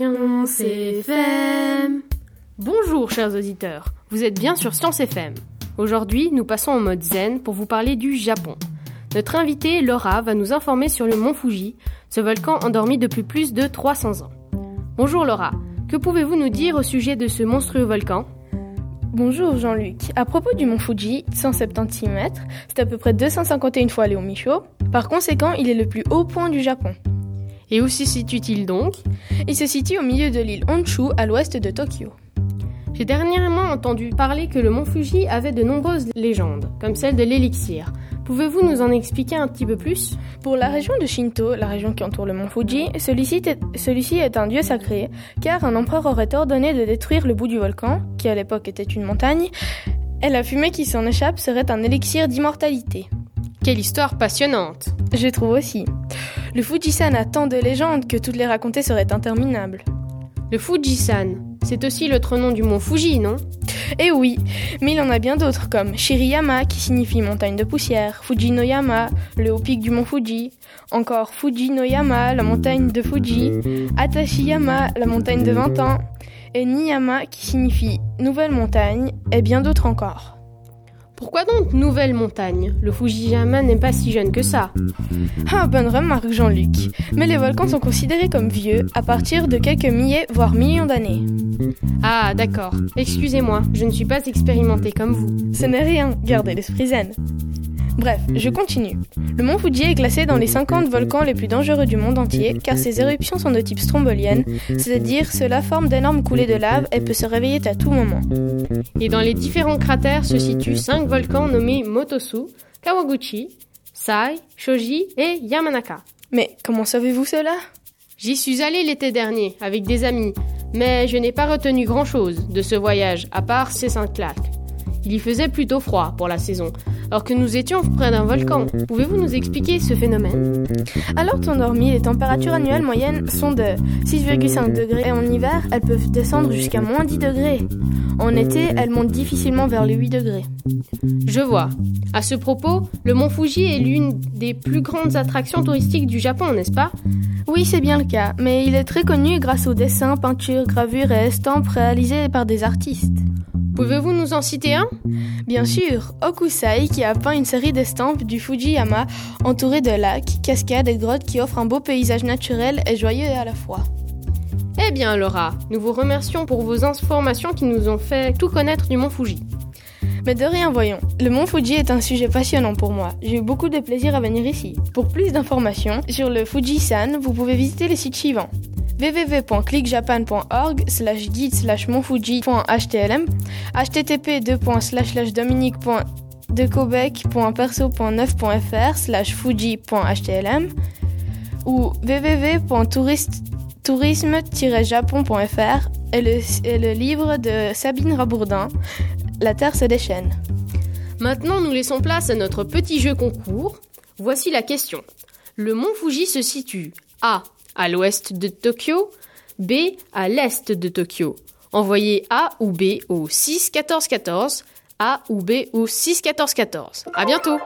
Science FM. Bonjour chers auditeurs, vous êtes bien sur Science FM. Aujourd'hui, nous passons en mode zen pour vous parler du Japon. Notre invitée Laura va nous informer sur le mont Fuji, ce volcan endormi depuis plus de 300 ans. Bonjour Laura, que pouvez-vous nous dire au sujet de ce monstrueux volcan? Bonjour Jean-Luc. À propos du mont Fuji, 176 mètres, c'est à peu près 251 fois Léo Michaud. Par conséquent, il est le plus haut point du Japon. Et où se situe-t-il donc? Il se situe au milieu de l'île Honshu, à l'ouest de Tokyo. J'ai dernièrement entendu parler que le mont Fuji avait de nombreuses légendes, comme celle de l'élixir. Pouvez-vous nous en expliquer un petit peu plus? Pour la région de Shinto, la région qui entoure le mont Fuji, celui-ci est, celui est un dieu sacré, car un empereur aurait ordonné de détruire le bout du volcan, qui à l'époque était une montagne, et la fumée qui s'en échappe serait un élixir d'immortalité. Quelle histoire passionnante Je trouve aussi. Le Fujisan a tant de légendes que toutes les raconter seraient interminables. Le Fujisan, c'est aussi l'autre nom du mont Fuji, non? Eh oui, mais il en a bien d'autres comme Shiriyama qui signifie montagne de poussière, Fujinoyama, le haut pic du mont Fuji, encore Fujinoyama, la montagne de Fuji, Atashiyama, la montagne de 20 ans, et Niyama qui signifie nouvelle montagne, et bien d'autres encore. Pourquoi donc nouvelle montagne? Le Fujiyama n'est pas si jeune que ça. Ah, bonne remarque Jean-Luc. Mais les volcans sont considérés comme vieux à partir de quelques milliers, voire millions d'années. Ah, d'accord. Excusez-moi, je ne suis pas expérimenté comme vous. Ce n'est rien, gardez l'esprit zen. Bref, je continue. Le mont Fuji est classé dans les 50 volcans les plus dangereux du monde entier car ses éruptions sont de type strombolienne, c'est-à-dire cela forme d'énormes coulées de lave et peut se réveiller à tout moment. Et dans les différents cratères se situent 5 volcans nommés Motosu, Kawaguchi, Sai, Shoji et Yamanaka. Mais comment savez-vous cela? J'y suis allé l'été dernier avec des amis, mais je n'ai pas retenu grand-chose de ce voyage à part ces 5 lacs. Il y faisait plutôt froid pour la saison, alors que nous étions près d'un volcan. Pouvez-vous nous expliquer ce phénomène? Alors temps dormi, les températures annuelles moyennes sont de 6,5 degrés et en hiver, elles peuvent descendre jusqu'à moins 10 degrés. En été, elles montent difficilement vers les 8 degrés. Je vois. À ce propos, le mont Fuji est l'une des plus grandes attractions touristiques du Japon, n'est-ce pas? Oui, c'est bien le cas, mais il est très connu grâce aux dessins, peintures, gravures et estampes réalisés par des artistes. Pouvez-vous nous en citer un? Bien sûr, Okusai qui a peint une série d'estampes du Fujiyama entouré de lacs, cascades et grottes qui offrent un beau paysage naturel et joyeux à la fois. Eh bien Laura, nous vous remercions pour vos informations qui nous ont fait tout connaître du mont Fuji. Mais de rien, voyons. Le mont Fuji est un sujet passionnant pour moi. J'ai eu beaucoup de plaisir à venir ici. Pour plus d'informations sur le Fujisan, vous pouvez visiter les sites suivants www.clickjapan.org slash guide slash monfuji.html http dominique.decobek.perso.9.fr slash fuji.html ou www.tourisme-japon.fr et le, et le livre de Sabine Rabourdin La Terre se déchaîne. Maintenant, nous laissons place à notre petit jeu concours. Voici la question. Le mont Fuji se situe A à l'ouest de Tokyo, B à l'est de Tokyo. Envoyez A ou B au 6 14 14, A ou B au 6 14 14. À bientôt!